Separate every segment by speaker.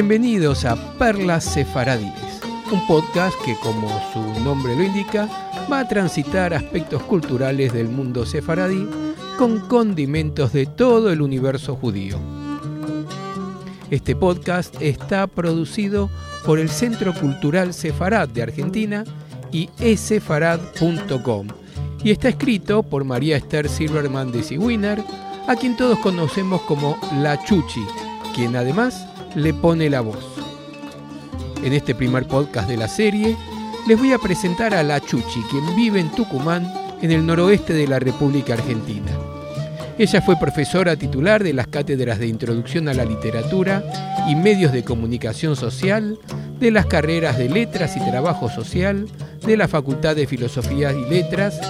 Speaker 1: Bienvenidos a Perlas Sefaradíes, un podcast que, como su nombre lo indica, va a transitar aspectos culturales del mundo sefaradí con condimentos de todo el universo judío. Este podcast está producido por el Centro Cultural Sefarad de Argentina y esefarad.com y está escrito por María Esther Silverman de Sigwiner, a quien todos conocemos como La Chuchi, quien además le pone la voz. En este primer podcast de la serie, les voy a presentar a La Chuchi, quien vive en Tucumán, en el noroeste de la República Argentina. Ella fue profesora titular de las cátedras de Introducción a la Literatura y Medios de Comunicación Social, de las carreras de Letras y Trabajo Social, de la Facultad de Filosofía y Letras,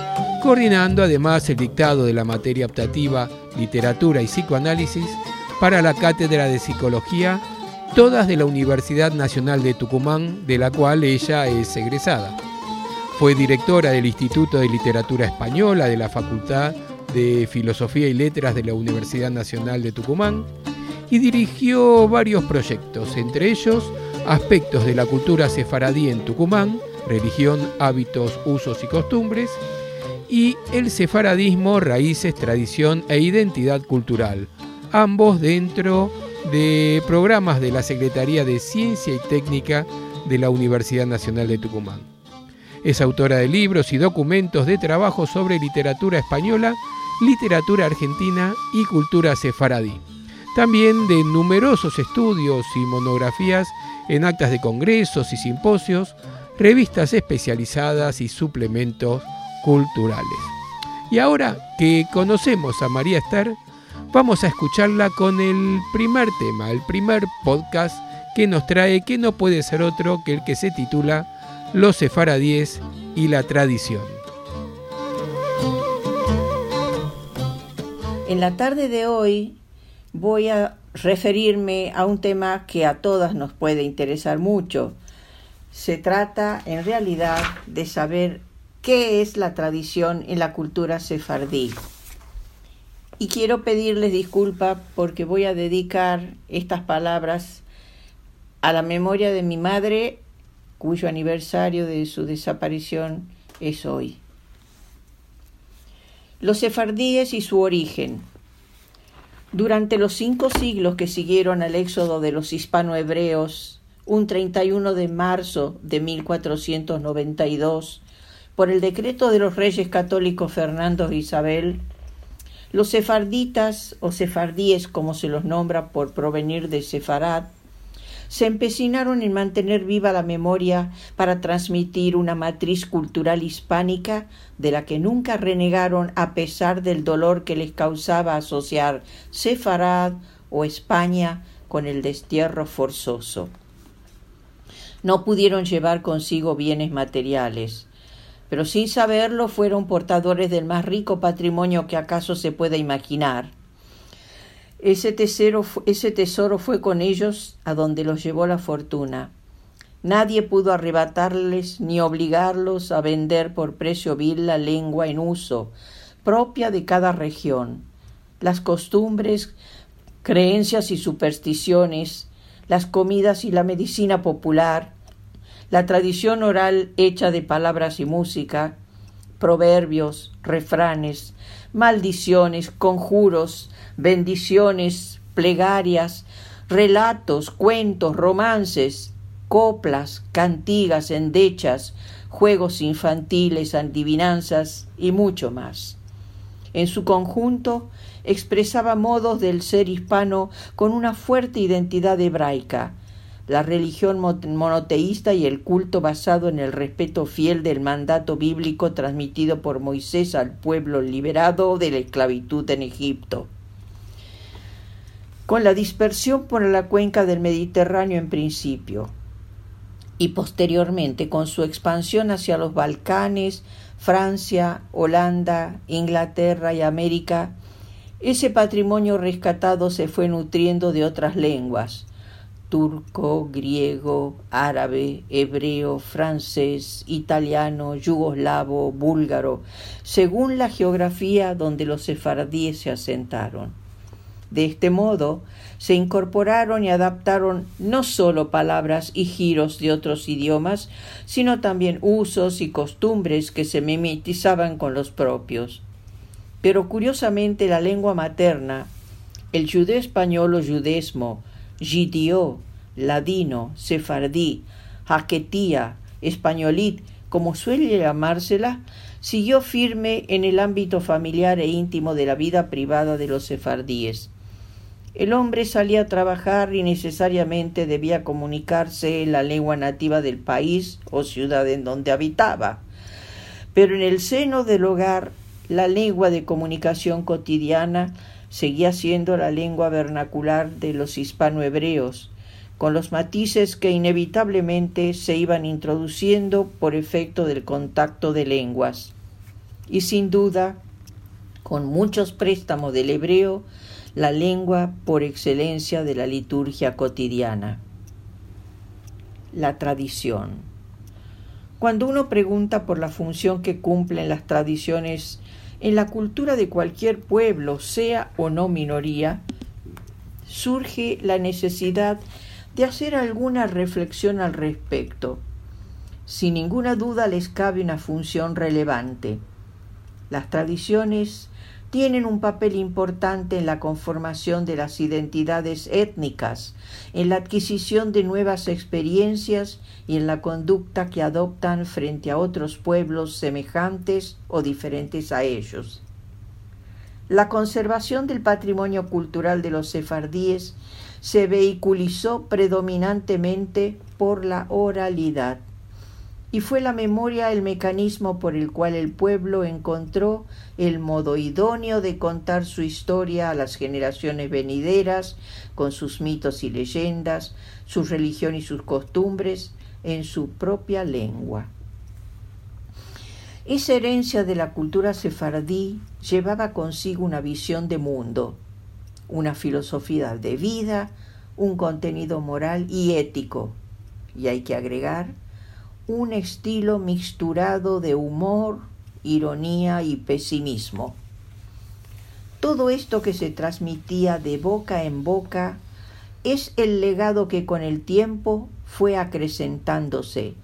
Speaker 1: coordinando además el dictado de la materia optativa Literatura y Psicoanálisis para la Cátedra de Psicología, todas de la Universidad Nacional de Tucumán, de la cual ella es egresada. Fue directora del Instituto de Literatura Española de la Facultad de Filosofía y Letras de la Universidad Nacional de Tucumán y dirigió varios proyectos, entre ellos aspectos de la cultura sefaradí en Tucumán, religión, hábitos, usos y costumbres, y el sefaradismo, raíces, tradición e identidad cultural, ambos dentro de programas de la Secretaría de Ciencia y Técnica de la Universidad Nacional de Tucumán. Es autora de libros y documentos de trabajo sobre literatura española, literatura argentina y cultura sefaradí. También de numerosos estudios y monografías en actas de congresos y simposios, revistas especializadas y suplementos culturales. Y ahora que conocemos a María Esther, vamos a escucharla con el primer tema, el primer podcast que nos trae, que no puede ser otro que el que se titula Los sefaradíes y la tradición.
Speaker 2: En la tarde de hoy voy a referirme a un tema que a todas nos puede interesar mucho. Se trata en realidad de saber qué es la tradición en la cultura sefardí. Y quiero pedirles disculpa porque voy a dedicar estas palabras a la memoria de mi madre, cuyo aniversario de su desaparición es hoy. Los sefardíes y su origen. Durante los cinco siglos que siguieron al éxodo de los hispanohebreos, un 31 de marzo de 1492, por el decreto de los reyes católicos Fernando e Isabel, los sefarditas o sefardíes, como se los nombra por provenir de Sefarad, se empecinaron en mantener viva la memoria para transmitir una matriz cultural hispánica de la que nunca renegaron a pesar del dolor que les causaba asociar Sefarad o España con el destierro forzoso. No pudieron llevar consigo bienes materiales, pero sin saberlo fueron portadores del más rico patrimonio que acaso se pueda imaginar. Ese tesoro, fue con ellos a donde los llevó la fortuna. Nadie pudo arrebatarles ni obligarlos a vender por precio vil la lengua en uso, propia de cada región, las costumbres, creencias y supersticiones, las comidas y la medicina popular, la tradición oral hecha de palabras y música, proverbios, refranes, maldiciones, conjuros, bendiciones, plegarias, relatos, cuentos, romances, coplas, cantigas, endechas, juegos infantiles, adivinanzas y mucho más. En su conjunto expresaba modos del ser hispano con una fuerte identidad hebraica, la religión monoteísta y el culto basado en el respeto fiel del mandato bíblico transmitido por Moisés al pueblo liberado de la esclavitud en Egipto. Con la dispersión por la cuenca del Mediterráneo en principio y posteriormente con su expansión hacia los Balcanes, Francia, Holanda, Inglaterra y América, ese patrimonio rescatado se fue nutriendo de otras lenguas, turco, griego, árabe, hebreo, francés, italiano, yugoslavo, búlgaro, según la geografía donde los sefardíes se asentaron. De este modo, se incorporaron y adaptaron no sólo palabras y giros de otros idiomas, sino también usos y costumbres que se mimetizaban con los propios. Pero curiosamente la lengua materna, el judeo español o judesmo, jidió, ladino, sefardí, jaquetía, españolit, como suele llamársela, siguió firme en el ámbito familiar e íntimo de la vida privada de los sefardíes. El hombre salía a trabajar y necesariamente debía comunicarse en la lengua nativa del país o ciudad en donde habitaba. Pero en el seno del hogar, la lengua de comunicación cotidiana seguía siendo la lengua vernacular de los hispanohebreos, con los matices que inevitablemente se iban introduciendo por efecto del contacto de lenguas. Y sin duda, con muchos préstamos del hebreo, la lengua por excelencia de la liturgia cotidiana. La tradición. Cuando uno pregunta por la función que cumplen las tradiciones en la cultura de cualquier pueblo, sea o no minoría, surge la necesidad de hacer alguna reflexión al respecto. Sin ninguna duda les cabe una función relevante. Las tradiciones tienen un papel importante en la conformación de las identidades étnicas, en la adquisición de nuevas experiencias y en la conducta que adoptan frente a otros pueblos semejantes o diferentes a ellos. La conservación del patrimonio cultural de los sefardíes se vehiculizó predominantemente por la oralidad. Y fue la memoria el mecanismo por el cual el pueblo encontró el modo idóneo de contar su historia a las generaciones venideras, con sus mitos y leyendas, su religión y sus costumbres, en su propia lengua. Esa herencia de la cultura sefardí llevaba consigo una visión de mundo, una filosofía de vida, un contenido moral y ético. Y hay que agregar un estilo mixturado de humor, ironía y pesimismo. Todo esto que se transmitía de boca en boca es el legado que con el tiempo fue acrecentándose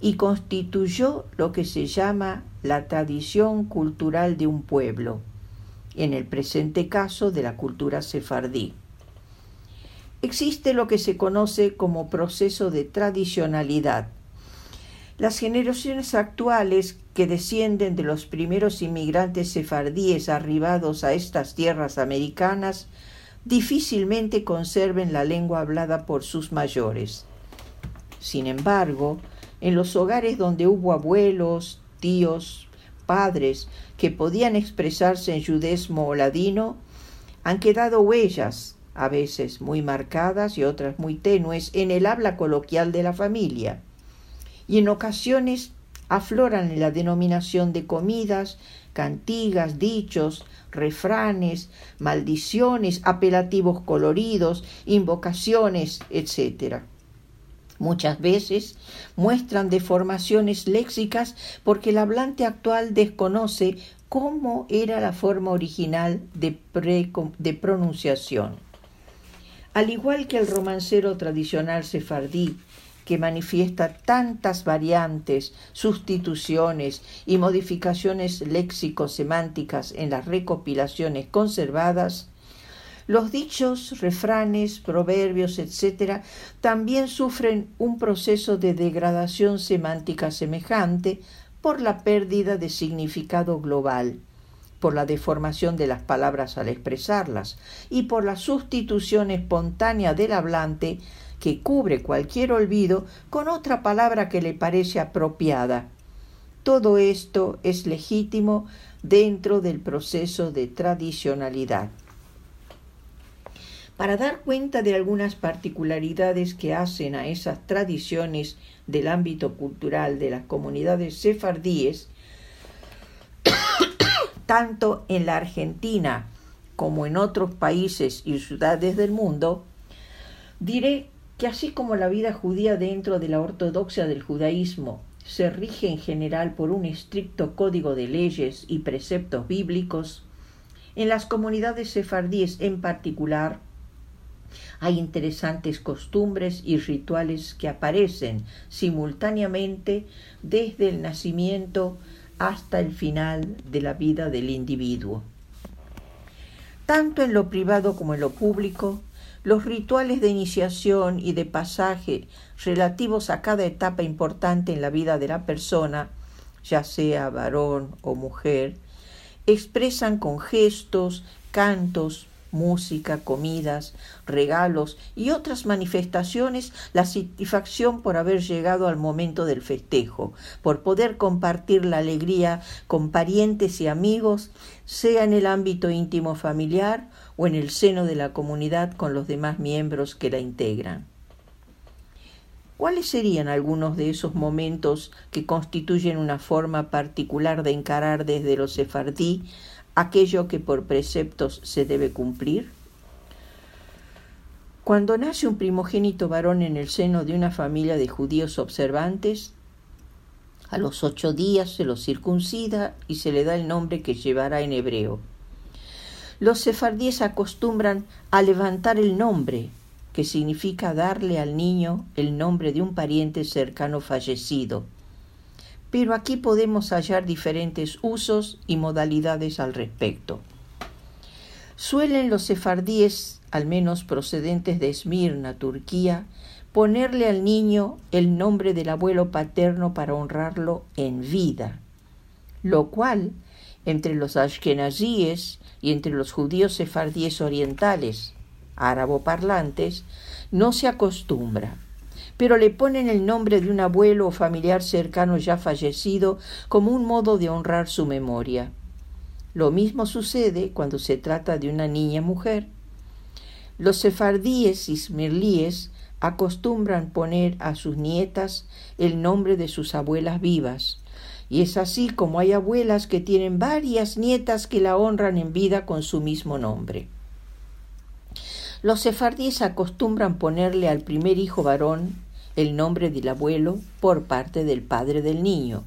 Speaker 2: y constituyó lo que se llama la tradición cultural de un pueblo en el presente caso de la cultura sefardí. Existe lo que se conoce como proceso de tradicionalidad. Las generaciones actuales que descienden de los primeros inmigrantes sefardíes arribados a estas tierras americanas difícilmente conserven la lengua hablada por sus mayores. Sin embargo, en los hogares donde hubo abuelos, tíos, padres que podían expresarse en judesmo o ladino, han quedado huellas, a veces muy marcadas y otras muy tenues, en el habla coloquial de la familia. Y en ocasiones afloran en la denominación de comidas, cantigas, dichos, refranes, maldiciones, apelativos coloridos, invocaciones, etc muchas veces muestran deformaciones léxicas porque el hablante actual desconoce cómo era la forma original de, de pronunciación. Al igual que el romancero tradicional sefardí, que manifiesta tantas variantes, sustituciones y modificaciones léxico-semánticas en las recopilaciones conservadas, los dichos, refranes, proverbios, etc., también sufren un proceso de degradación semántica semejante por la pérdida de significado global, por la deformación de las palabras al expresarlas y por la sustitución espontánea del hablante que cubre cualquier olvido con otra palabra que le parece apropiada. Todo esto es legítimo dentro del proceso de tradicionalidad. Para dar cuenta de algunas particularidades que hacen a esas tradiciones del ámbito cultural de las comunidades sefardíes, tanto en la Argentina como en otros países y ciudades del mundo, diré que así como la vida judía dentro de la ortodoxia del judaísmo se rige en general por un estricto código de leyes y preceptos bíblicos, En las comunidades sefardíes en particular, hay interesantes costumbres y rituales que aparecen simultáneamente desde el nacimiento hasta el final de la vida del individuo. Tanto en lo privado como en lo público, los rituales de iniciación y de pasaje relativos a cada etapa importante en la vida de la persona, ya sea varón o mujer, expresan con gestos, cantos, música, comidas, regalos y otras manifestaciones la satisfacción por haber llegado al momento del festejo, por poder compartir la alegría con parientes y amigos, sea en el ámbito íntimo familiar o en el seno de la comunidad con los demás miembros que la integran. ¿Cuáles serían algunos de esos momentos que constituyen una forma particular de encarar desde los sefardí aquello que por preceptos se debe cumplir? Cuando nace un primogénito varón en el seno de una familia de judíos observantes, a los ocho días se lo circuncida y se le da el nombre que llevará en hebreo. Los sefardíes acostumbran a levantar el nombre, que significa darle al niño el nombre de un pariente cercano fallecido, pero aquí podemos hallar diferentes usos y modalidades al respecto. Suelen los sefardíes, al menos procedentes de Esmirna, Turquía, ponerle al niño el nombre del abuelo paterno para honrarlo en vida, lo cual entre los ashkenazíes y entre los judíos sefardíes orientales, árabo parlantes, no se acostumbra pero le ponen el nombre de un abuelo o familiar cercano ya fallecido como un modo de honrar su memoria. Lo mismo sucede cuando se trata de una niña mujer. Los sefardíes y smirlíes acostumbran poner a sus nietas el nombre de sus abuelas vivas, y es así como hay abuelas que tienen varias nietas que la honran en vida con su mismo nombre. Los sefardíes acostumbran ponerle al primer hijo varón el nombre del abuelo por parte del padre del niño,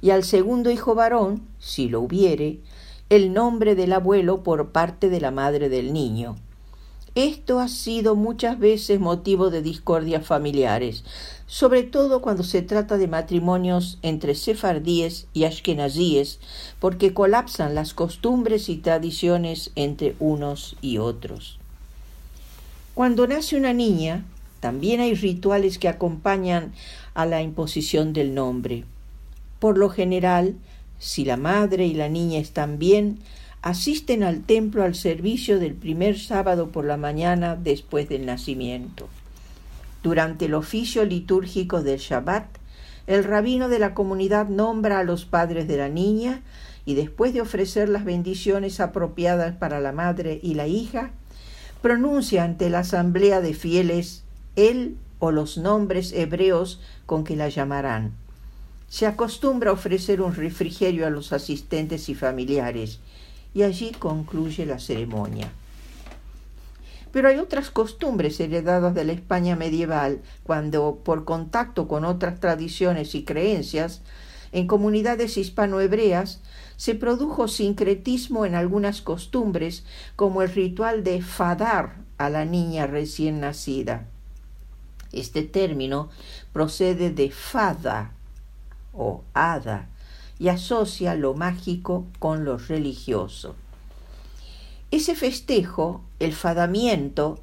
Speaker 2: y al segundo hijo varón, si lo hubiere, el nombre del abuelo por parte de la madre del niño. Esto ha sido muchas veces motivo de discordias familiares, sobre todo cuando se trata de matrimonios entre sefardíes y ashkenazíes, porque colapsan las costumbres y tradiciones entre unos y otros. Cuando nace una niña, también hay rituales que acompañan a la imposición del nombre. Por lo general, si la madre y la niña están bien, asisten al templo al servicio del primer sábado por la mañana después del nacimiento. Durante el oficio litúrgico del Shabbat, el rabino de la comunidad nombra a los padres de la niña y después de ofrecer las bendiciones apropiadas para la madre y la hija, pronuncia ante la asamblea de fieles él o los nombres hebreos con que la llamarán. Se acostumbra a ofrecer un refrigerio a los asistentes y familiares, y allí concluye la ceremonia. Pero hay otras costumbres heredadas de la España medieval, cuando, por contacto con otras tradiciones y creencias, en comunidades hispanohebreas se produjo sincretismo en algunas costumbres, como el ritual de fadar a la niña recién nacida. Este término procede de fada o hada y asocia lo mágico con lo religioso. Ese festejo, el fadamiento,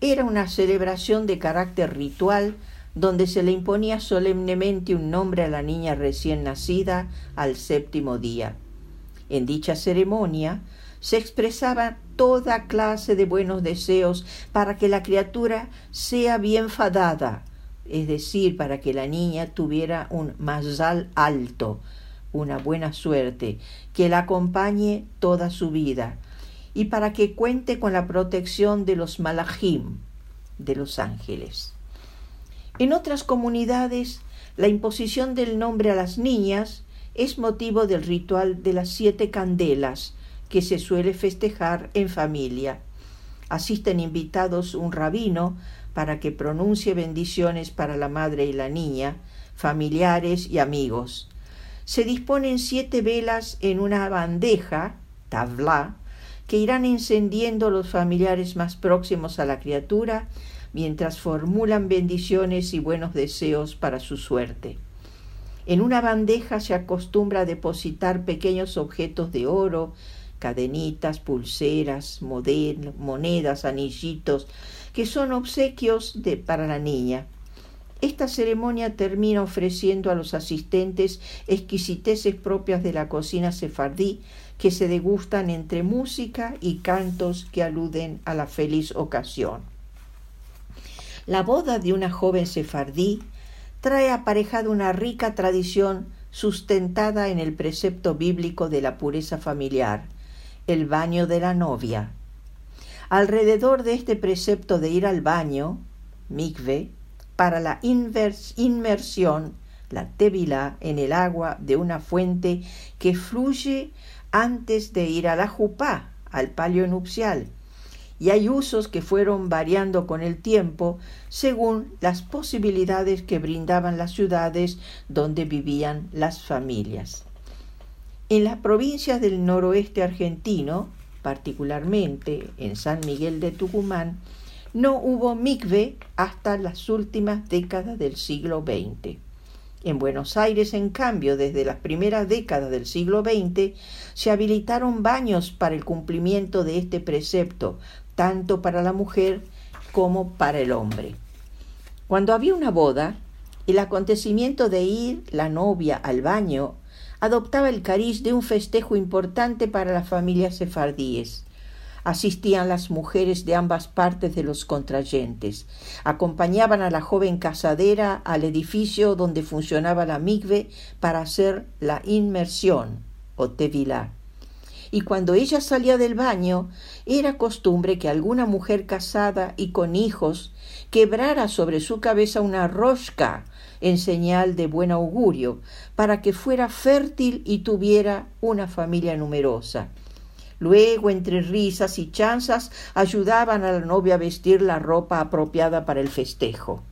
Speaker 2: era una celebración de carácter ritual donde se le imponía solemnemente un nombre a la niña recién nacida al séptimo día. En dicha ceremonia se expresaba toda clase de buenos deseos para que la criatura sea bien fadada, es decir, para que la niña tuviera un mazal alto, una buena suerte, que la acompañe toda su vida, y para que cuente con la protección de los malachim, de los ángeles. En otras comunidades, la imposición del nombre a las niñas es motivo del ritual de las siete candelas, que se suele festejar en familia. Asisten invitados un rabino para que pronuncie bendiciones para la madre y la niña, familiares y amigos. Se disponen siete velas en una bandeja, tabla, que irán encendiendo los familiares más próximos a la criatura mientras formulan bendiciones y buenos deseos para su suerte. En una bandeja se acostumbra depositar pequeños objetos de oro, cadenitas, pulseras, monedas, anillitos, que son obsequios de, para la niña. Esta ceremonia termina ofreciendo a los asistentes exquisiteces propias de la cocina sefardí que se degustan entre música y cantos que aluden a la feliz ocasión. La boda de una joven sefardí trae aparejada una rica tradición sustentada en el precepto bíblico de la pureza familiar, el baño de la novia. Alrededor de este precepto de ir al baño, mikve, para la inmersión, la tevila, en el agua de una fuente que fluye antes de ir a la jupá, al palio nupcial, y hay usos que fueron variando con el tiempo según las posibilidades que brindaban las ciudades donde vivían las familias. En las provincias del noroeste argentino, particularmente en San Miguel de Tucumán, no hubo mikve hasta las últimas décadas del siglo XX. En Buenos Aires, en cambio, desde las primeras décadas del siglo XX, se habilitaron baños para el cumplimiento de este precepto, tanto para la mujer como para el hombre. Cuando había una boda, el acontecimiento de ir la novia al baño adoptaba el cariz de un festejo importante para las familias sefardíes. Asistían las mujeres de ambas partes de los contrayentes. Acompañaban a la joven casadera al edificio donde funcionaba la migve para hacer la inmersión o tevilá y cuando ella salía del baño era costumbre que alguna mujer casada y con hijos quebrara sobre su cabeza una rosca en señal de buen augurio, para que fuera fértil y tuviera una familia numerosa. Luego, entre risas y chanzas, ayudaban a la novia a vestir la ropa apropiada para el festejo.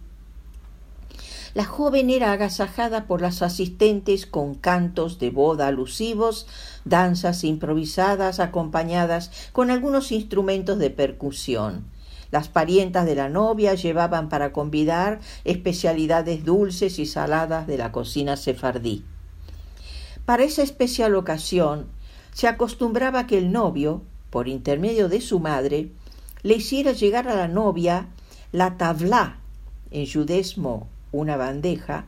Speaker 2: La joven era agasajada por las asistentes con cantos de boda alusivos, danzas improvisadas acompañadas con algunos instrumentos de percusión. Las parientas de la novia llevaban para convidar especialidades dulces y saladas de la cocina sefardí. Para esa especial ocasión se acostumbraba que el novio, por intermedio de su madre, le hiciera llegar a la novia la tabla, en judesmo una bandeja,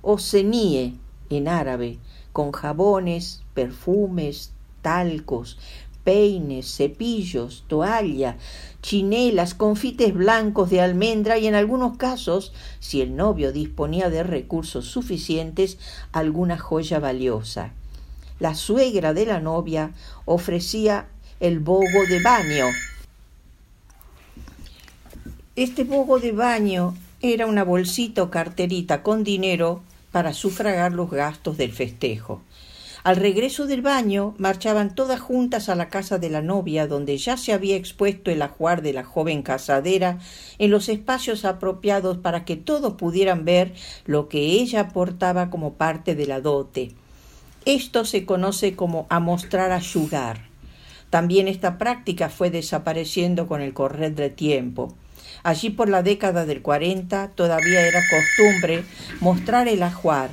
Speaker 2: o cenie en árabe, con jabones, perfumes, talcos, peines, cepillos, toalla, chinelas, confites blancos de almendra y en algunos casos, si el novio disponía de recursos suficientes, alguna joya valiosa. La suegra de la novia ofrecía el bogo de baño. Este bogo de baño era una bolsita o carterita con dinero para sufragar los gastos del festejo. Al regreso del baño, marchaban todas juntas a la casa de la novia, donde ya se había expuesto el ajuar de la joven casadera en los espacios apropiados para que todos pudieran ver lo que ella aportaba como parte de la dote. Esto se conoce como amostrar a yugar. También esta práctica fue desapareciendo con el correr del tiempo. Allí por la década del 40 todavía era costumbre mostrar el ajuar.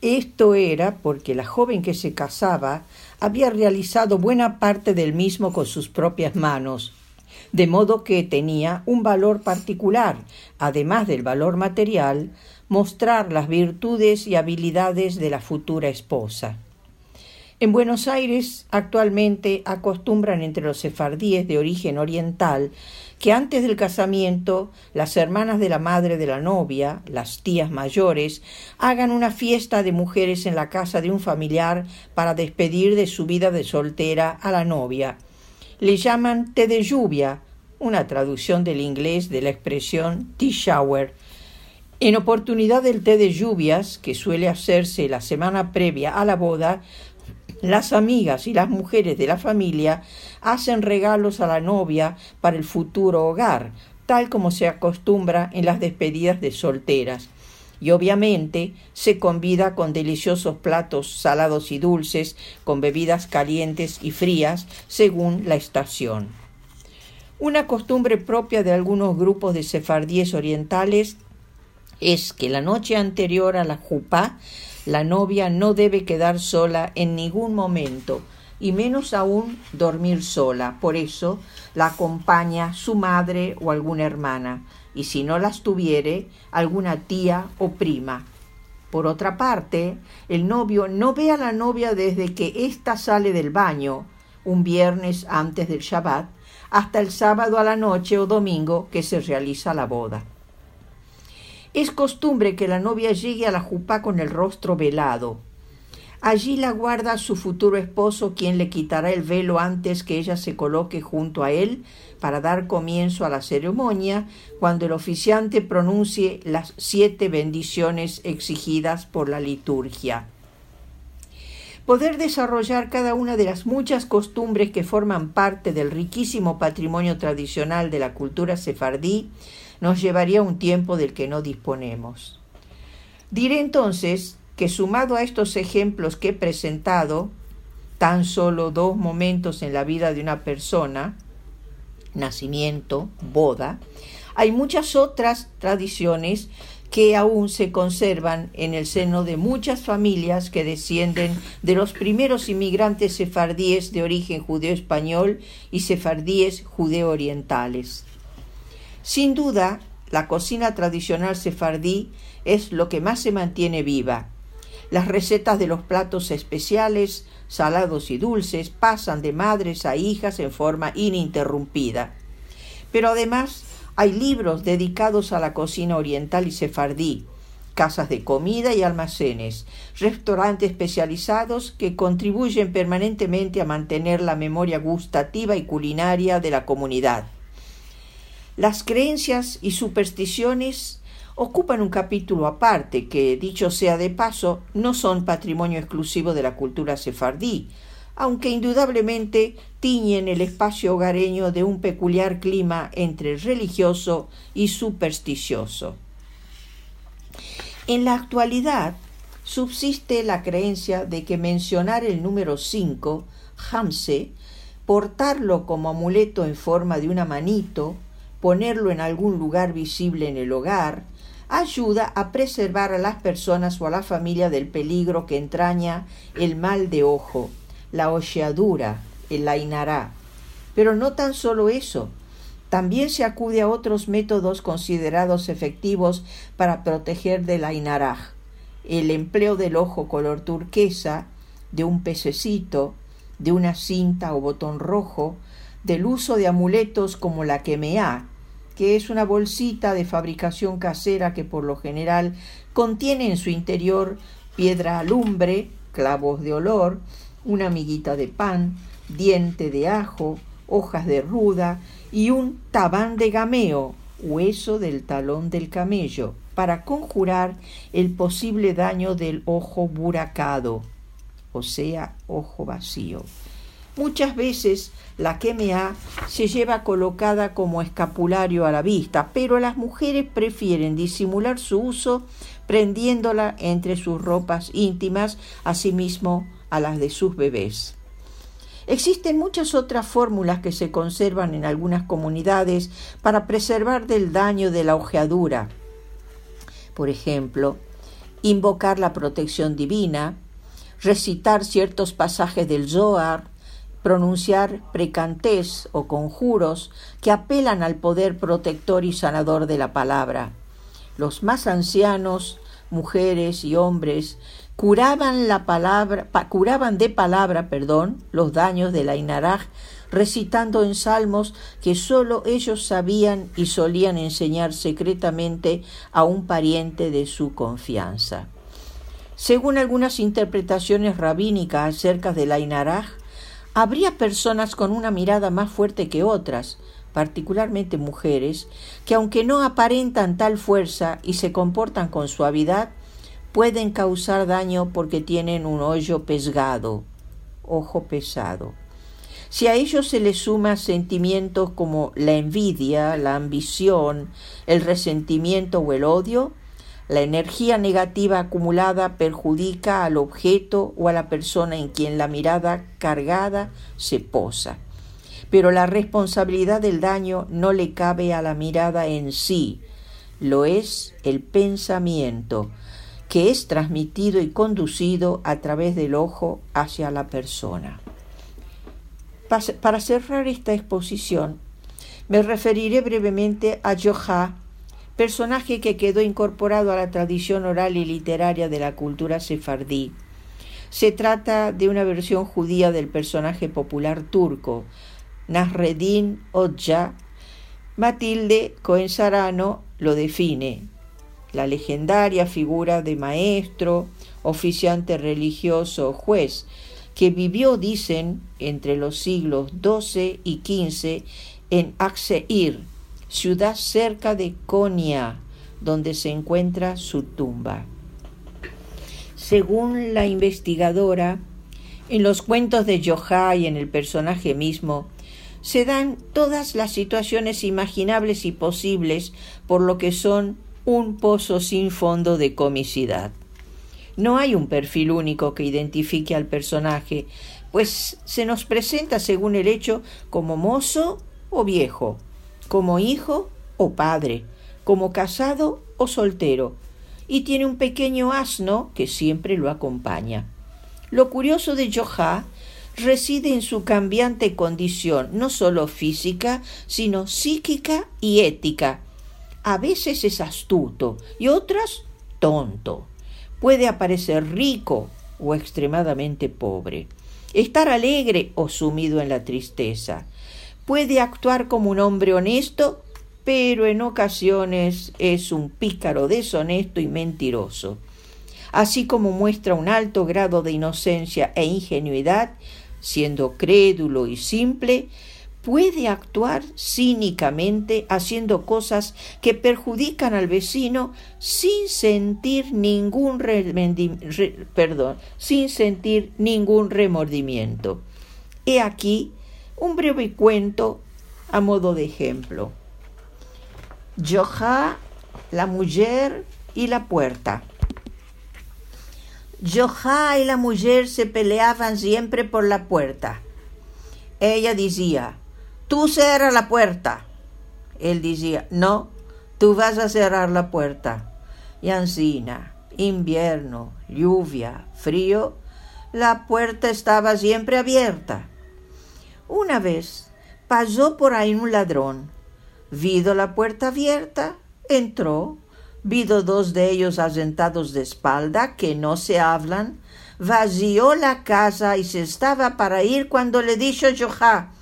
Speaker 2: Esto era porque la joven que se casaba había realizado buena parte del mismo con sus propias manos, de modo que tenía un valor particular, además del valor material, mostrar las virtudes y habilidades de la futura esposa. En Buenos Aires actualmente acostumbran entre los sefardíes de origen oriental que antes del casamiento las hermanas de la madre de la novia, las tías mayores, hagan una fiesta de mujeres en la casa de un familiar para despedir de su vida de soltera a la novia. Le llaman té de lluvia, una traducción del inglés de la expresión tea shower. En oportunidad del té de lluvias, que suele hacerse la semana previa a la boda, las amigas y las mujeres de la familia hacen regalos a la novia para el futuro hogar, tal como se acostumbra en las despedidas de solteras. y obviamente se convida con deliciosos platos salados y dulces, con bebidas calientes y frías, según la estación. Una costumbre propia de algunos grupos de sefardíes orientales es que la noche anterior a la jupá la novia no debe quedar sola en ningún momento, y menos aún dormir sola. Por eso la acompaña su madre o alguna hermana, y si no las tuviere, alguna tía o prima. Por otra parte, el novio no ve a la novia desde que ésta sale del baño, un viernes antes del Shabbat, hasta el sábado a la noche o domingo que se realiza la boda. Es costumbre que la novia llegue a la jupá con el rostro velado, Allí la guarda su futuro esposo, quien le quitará el velo antes que ella se coloque junto a él para dar comienzo a la ceremonia, cuando el oficiante pronuncie las siete bendiciones exigidas por la liturgia. Poder desarrollar cada una de las muchas costumbres que forman parte del riquísimo patrimonio tradicional de la cultura sefardí nos llevaría un tiempo del que no disponemos. Diré entonces que sumado a estos ejemplos que he presentado, tan solo dos momentos en la vida de una persona, nacimiento, boda, hay muchas otras tradiciones que aún se conservan en el seno de muchas familias que descienden de los primeros inmigrantes sefardíes de origen judeo-español y sefardíes judeo-orientales. Sin duda, la cocina tradicional sefardí es lo que más se mantiene viva, las recetas de los platos especiales, salados y dulces, pasan de madres a hijas en forma ininterrumpida. Pero además hay libros dedicados a la cocina oriental y sefardí, casas de comida y almacenes, restaurantes especializados que contribuyen permanentemente a mantener la memoria gustativa y culinaria de la comunidad. Las creencias y supersticiones ocupan un capítulo aparte que, dicho sea de paso, no son patrimonio exclusivo de la cultura sefardí, aunque indudablemente tiñen el espacio hogareño de un peculiar clima entre religioso y supersticioso. En la actualidad subsiste la creencia de que mencionar el número 5, Hamse, portarlo como amuleto en forma de una manito, ponerlo en algún lugar visible en el hogar, ayuda a preservar a las personas o a la familia del peligro que entraña el mal de ojo, la ojeadura, el ainará. Pero no tan solo eso, también se acude a otros métodos considerados efectivos para proteger del ainaraj, el empleo del ojo color turquesa, de un pececito, de una cinta o botón rojo, del uso de amuletos como la quemea, que es una bolsita de fabricación casera que por lo general contiene en su interior piedra alumbre, clavos de olor, una miguita de pan, diente de ajo, hojas de ruda y un tabán de gameo, hueso del talón del camello, para conjurar el posible daño del ojo buracado, o sea, ojo vacío. Muchas veces la quemea se lleva colocada como escapulario a la vista, pero las mujeres prefieren disimular su uso prendiéndola entre sus ropas íntimas, asimismo a las de sus bebés. Existen muchas otras fórmulas que se conservan en algunas comunidades para preservar del daño de la ojeadura. Por ejemplo, invocar la protección divina, recitar ciertos pasajes del Zohar, pronunciar precantés o conjuros que apelan al poder protector y sanador de la palabra. Los más ancianos, mujeres y hombres, curaban la palabra, curaban de palabra, perdón, los daños de la Inaraj, recitando en salmos que sólo ellos sabían y solían enseñar secretamente a un pariente de su confianza. Según algunas interpretaciones rabínicas acerca de la Inaraj, Habría personas con una mirada más fuerte que otras, particularmente mujeres, que aunque no aparentan tal fuerza y se comportan con suavidad, pueden causar daño porque tienen un hoyo pesgado, ojo pesado. Si a ello se le suma sentimientos como la envidia, la ambición, el resentimiento o el odio, La energía negativa acumulada perjudica al objeto o a la persona en quien la mirada cargada se posa. Pero la responsabilidad del daño no le cabe a la mirada en sí, lo es el pensamiento, que es transmitido y conducido a través del ojo hacia la persona. Para cerrar esta exposición, me referiré brevemente a Johá, personaje que quedó incorporado a la tradición oral y literaria de la cultura sefardí. Se trata de una versión judía del personaje popular turco, Nasreddin Odja. Matilde Coensarano lo define, la legendaria figura de maestro, oficiante religioso, juez, que vivió, dicen, entre los siglos XII y XV en Akseir, ciudad cerca de Konya, donde se encuentra su tumba. Según la investigadora, en los cuentos de Yohai y en el personaje mismo, se dan todas las situaciones imaginables y posibles por lo que son un pozo sin fondo de comicidad. No hay un perfil único que identifique al personaje, pues se nos presenta según el hecho como mozo o viejo, como hijo o padre, como casado o soltero, y tiene un pequeño asno que siempre lo acompaña. Lo curioso de Johá reside en su cambiante condición, no solo física, sino psíquica y ética. A veces es astuto y otras tonto. Puede aparecer rico o extremadamente pobre, estar alegre o sumido en la tristeza. Puede actuar como un hombre honesto, pero en ocasiones es un pícaro deshonesto y mentiroso. Así como muestra un alto grado de inocencia e ingenuidad, siendo crédulo y simple, puede actuar cínicamente haciendo cosas que perjudican al vecino sin sentir ningún perdón, sin sentir ningún remordimiento. He aquí un breve cuento a modo de ejemplo. Joja, la mujer y la puerta. Joja y la mujer se peleaban siempre por la puerta. Ella decía, tú cierra la puerta. Él decía, no, tú vas a cerrar la puerta. Y ansina, invierno, lluvia, frío, la puerta estaba siempre abierta. Una vez pasó por ahí un ladrón. Vido la puerta abierta, entró, Vido dos de ellos asentados de espalda, que no se hablan, vació la casa y se estaba para ir cuando le dijo Johá,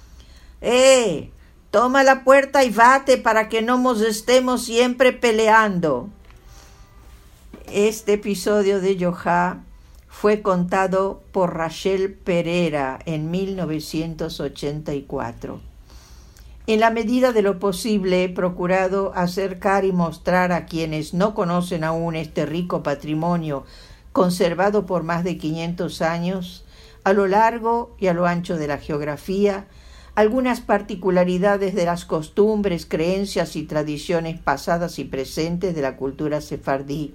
Speaker 2: ¡Eh! Toma la puerta y vate para que no nos estemos siempre peleando. Este episodio de Johá fue contado por Rachel Pereira en 1984. En la medida de lo posible he procurado acercar y mostrar a quienes no conocen aún este rico patrimonio conservado por más de 500 años, a lo largo y a lo ancho de la geografía, algunas particularidades de las costumbres, creencias y tradiciones pasadas y presentes de la cultura sefardí.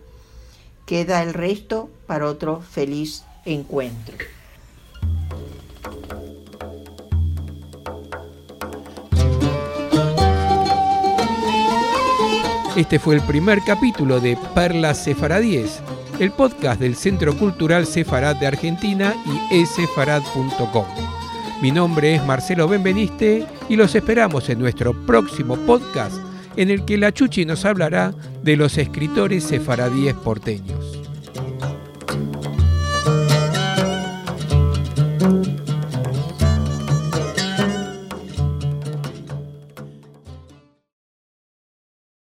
Speaker 2: Queda el resto para otro feliz encuentro.
Speaker 1: Este fue el primer capítulo de Perlas Sefaradíes, el podcast del Centro Cultural Sefarad de Argentina y esefarad.com. Mi nombre es Marcelo Benveniste y los esperamos en nuestro próximo podcast en el que la Chuchi nos hablará de los escritores sefaradíes porteños.